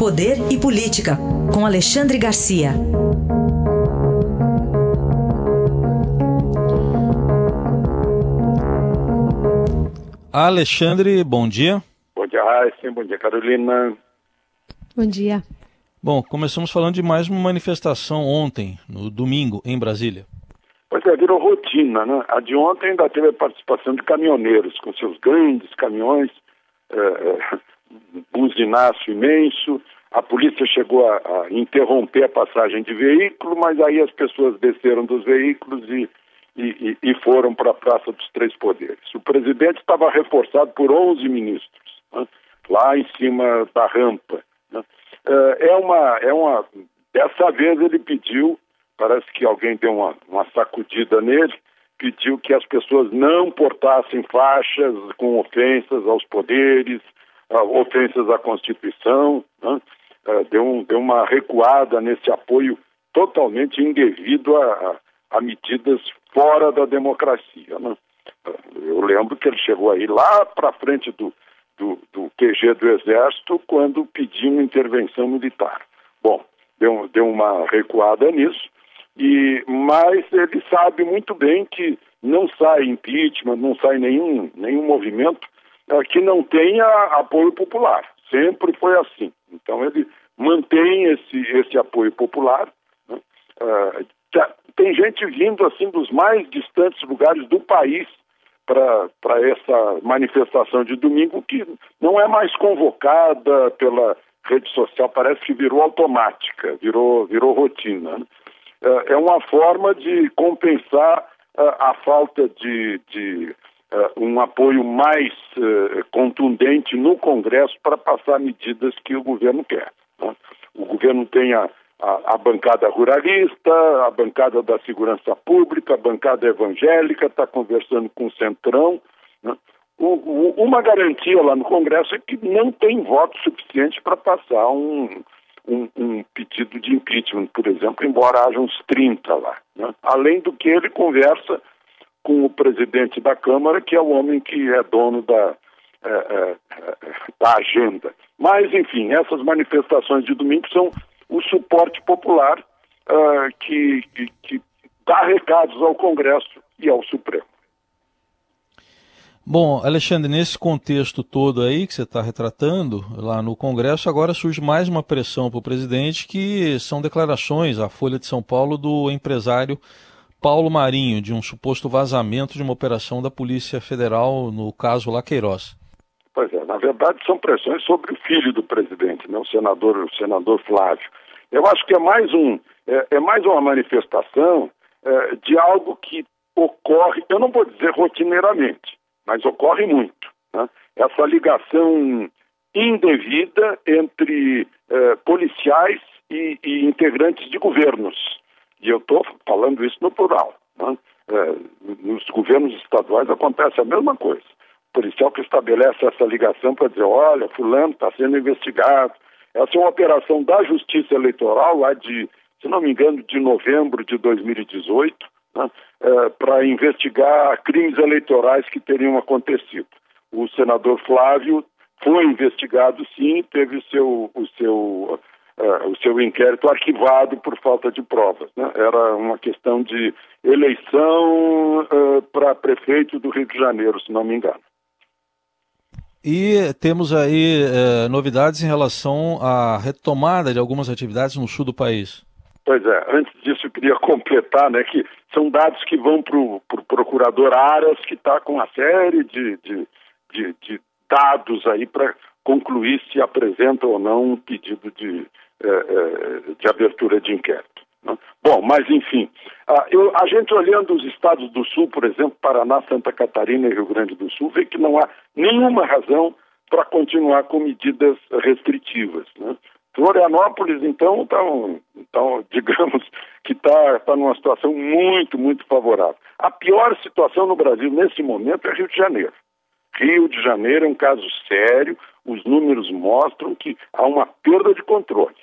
Poder e Política, com Alexandre Garcia. Alexandre, bom dia. Bom dia, Raíssa. Bom dia, Carolina. Bom dia. Bom, começamos falando de mais uma manifestação ontem, no domingo, em Brasília. Pois é, virou rotina, né? A de ontem ainda teve a participação de caminhoneiros, com seus grandes caminhões, é, buzinaço imenso. A polícia chegou a, a, interromper a passagem de veículo, mas aí as pessoas desceram dos veículos e, e, e foram para a Praça dos Três Poderes. O presidente estava reforçado por 11 ministros, né? lá em cima da rampa. Né? É, uma, é uma. Dessa vez ele pediu, parece que alguém deu uma, uma sacudida nele, pediu que as pessoas não portassem faixas com ofensas aos poderes, ofensas à Constituição, né? Deu, um, deu uma recuada nesse apoio totalmente indevido a, a, a medidas fora da democracia. Né? Eu lembro que ele chegou aí lá para frente do, do, do QG do Exército quando pediu uma intervenção militar. Bom, deu, deu uma recuada nisso, e, mas ele sabe muito bem que não sai impeachment, não sai nenhum, nenhum movimento é, que não tenha apoio popular. Sempre foi assim. Então ele mantém esse, esse apoio popular. Né? Uh, tem gente vindo assim dos mais distantes lugares do país para essa manifestação de domingo que não é mais convocada pela rede social, parece que virou automática, virou, virou rotina. Né? É, é uma forma de compensar a falta de, de um apoio mais contundente no Congresso para passar medidas que o governo quer. Né? O governo tem a, a, a, bancada ruralista, a bancada da segurança pública, a bancada evangélica, está conversando com o Centrão. Né? O, o, uma garantia lá no Congresso é que não tem voto suficiente para passar um, um, um, pedido de impeachment, por exemplo, embora haja uns 30 lá. Né? Além do que ele conversa com o presidente da Câmara, que é o homem que é dono da, é, é, é da agenda. Mas, enfim, essas manifestações de domingo são o suporte popular uh, que, que, que dá recados ao Congresso e ao Supremo. Bom, Alexandre, nesse contexto todo aí que você está retratando lá no Congresso, agora surge mais uma pressão para o presidente, que são declarações à Folha de São Paulo do empresário Paulo Marinho, de um suposto vazamento de uma operação da Polícia Federal no caso Laqueiroz. Pois é, na verdade são pressões sobre o filho do presidente, né, o senador, o senador Flávio. Eu acho que é mais um, é, é mais uma manifestação é, de algo que ocorre, eu não vou dizer rotineiramente, mas ocorre muito. Né? Essa ligação indevida entre é, policiais e, e, integrantes de governos. E eu estou falando isso no plural. Né? É, nos governos estaduais acontece a mesma coisa policial que estabelece essa ligação para dizer, olha, fulano está sendo investigado. Essa é uma operação da Justiça Eleitoral, lá de, se não me engano, de novembro de 2018, né, é, para investigar crimes eleitorais que teriam acontecido. O senador Flávio foi investigado, sim, teve o seu, o seu, o seu inquérito arquivado por falta de provas. Né? Era uma questão de eleição uh, para prefeito do Rio de Janeiro, se não me engano. E temos aí eh, novidades em relação à retomada de algumas atividades no sul do país. Pois é, antes disso eu queria completar, né, que são dados que vão para o pro procurador Aras, que está com uma série de, de, de, de dados aí para concluir se apresenta ou não um pedido de, de abertura de inquérito. Né? Bom, mas enfim, a, eu, a gente olhando os estados do Sul, por exemplo, Paraná, Santa Catarina e Rio Grande do Sul, vê que não há nenhuma razão para continuar com medidas restritivas. Né? Florianópolis, então, tá, então digamos que está tá numa situação muito, muito favorável. A pior situação no Brasil nesse momento é Rio de Janeiro. Rio de Janeiro é um caso sério, os números mostram que há uma perda de controle.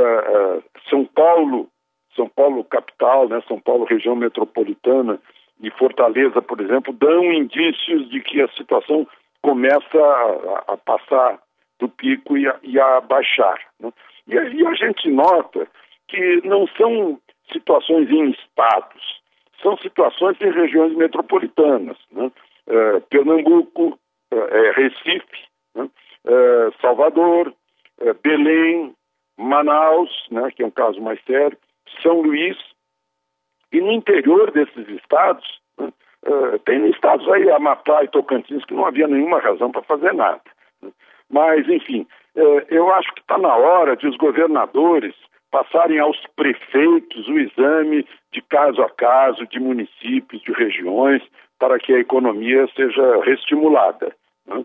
Né? uh, São Paulo, São Paulo capital, né, São Paulo região metropolitana e Fortaleza, por exemplo, dão indícios de que a situação começa a, a passar do pico ia, ia baixar. Né? E aí a gente nota que não são situações em estados, são situações em regiões metropolitanas. Né? É, Pernambuco, Recife, né? Salvador, Belém, Manaus, né, que é um caso mais sério, São Luís, e no interior desses estados, né, uh, tem estados aí, Amapá e Tocantins, que não havia nenhuma razão para fazer nada. Né. Mas, enfim, uh, eu acho que está na hora de os governadores passarem aos prefeitos o exame de caso a caso, de municípios, de regiões, para que a economia seja reestimulada. Né?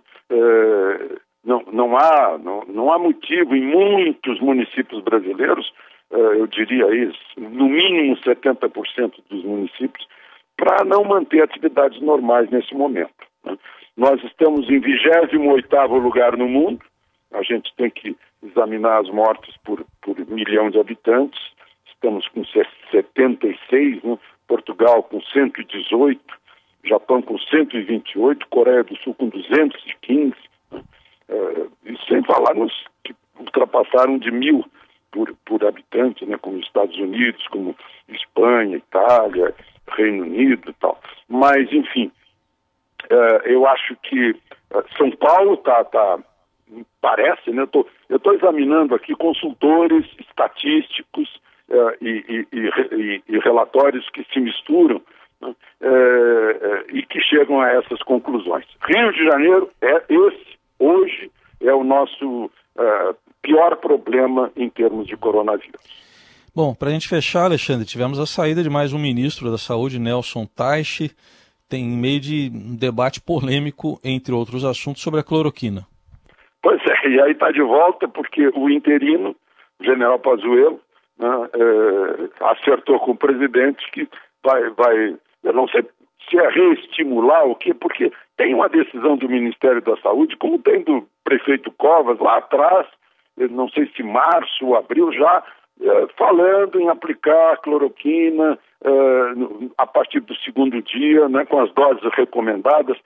Não, não, há, não, não há motivo em muitos municípios brasileiros eh, eu diria isso, no mínimo 70% dos municípios, para não manter atividades normais nesse momento. Né? Nós estamos em 28º lugar no mundo, a gente tem que examinar as mortes por, por milhão de habitantes, estamos com 76, né? Portugal com 118, Japão com 128, Coreia do Sul com 215, né? Uh, sem falar nos que ultrapassaram de mil por, por habitante, né, como Estados Unidos, como Espanha, Itália, Reino Unido e tal. Mas, enfim, uh, eu acho que uh, São Paulo tá, tá parece, né, eu estou examinando aqui consultores estatísticos e, e, e, e, relatórios que se misturam né, e que chegam a essas conclusões. Rio de Janeiro é esse, hoje, é o nosso pior problema em termos de coronavírus. Bom, para a gente fechar, Alexandre, tivemos a saída de mais um ministro da Saúde, Nelson Taixe, tem meio de um debate polêmico, entre outros assuntos, sobre a cloroquina. Pois é, e aí está de volta porque o interino, o general Pazuello, né, é, acertou com o presidente que vai, vai, eu não sei se é reestimular o quê, porque tem uma decisão do Ministério da Saúde, como tem do prefeito Covas lá atrás, não sei se março ou abril, já eh, falando em aplicar cloroquina eh, a partir do segundo dia, né, com as doses recomendadas.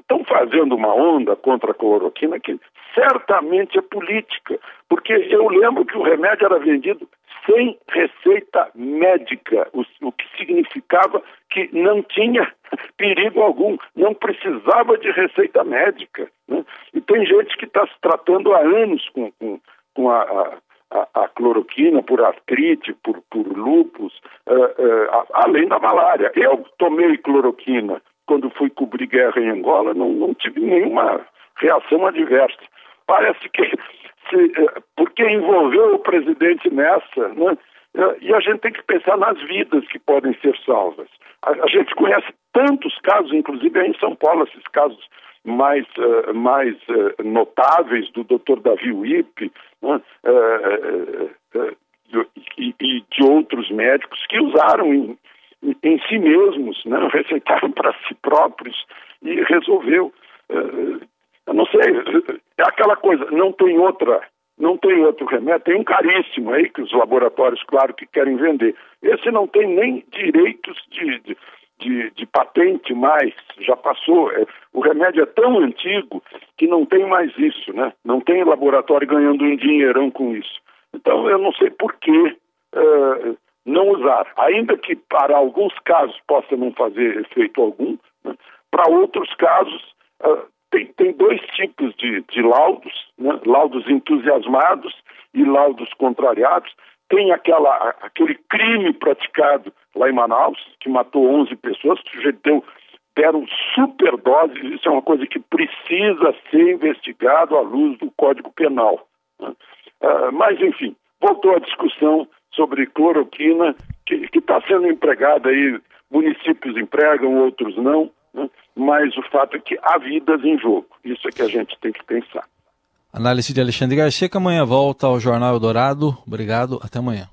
Estão fazendo uma onda contra a cloroquina que certamente é política, porque eu lembro que o remédio era vendido sem receita médica, o, o que significava que não tinha perigo algum, não precisava de receita médica. Né? E tem gente que está se tratando há anos com, com, com a, a, a, cloroquina por artrite, por, por lúpus, uh, uh, além da malária. Eu tomei cloroquina quando fui cobrir guerra em Angola, não, não tive nenhuma reação adversa. Parece que, se, uh, porque envolveu o presidente nessa, né? e a gente tem que pensar nas vidas que podem ser salvas. A, a gente conhece tantos casos, inclusive aí em São Paulo, esses casos mais, uh, mais uh, notáveis do Dr. Davi Wipp né, uh, e, e, de outros médicos que usaram em, em si mesmos, né, receitaram para si próprios e resolveu. Eu não sei, é aquela coisa, não tem outra não tem outro remédio, tem um caríssimo aí que os laboratórios, claro, que querem vender. Esse não tem nem direitos de, de, de, de patente mais, já passou. É, o remédio é tão antigo que não tem mais isso, né? Não tem laboratório ganhando um dinheirão com isso. Então eu não sei por que uh, não usar. Ainda que para alguns casos possa não fazer efeito algum, né? para outros casos uh, tem, tem dois tipos de, de laudos, né? laudos entusiasmados e laudos contrariados. Tem aquela, aquele crime praticado lá em Manaus, que matou 11 pessoas, o sujeito deu, deram superdoses, isso é uma coisa que precisa ser investigado à luz do Código Penal. Né? Uh, mas, enfim, voltou a discussão sobre cloroquina, que está sendo empregada aí, municípios empregam, outros não? Mas o fato é que há vidas em jogo. Isso é que a gente tem que pensar. Análise de Alexandre Garcia, que amanhã volta ao Jornal Eldorado. Obrigado, até amanhã.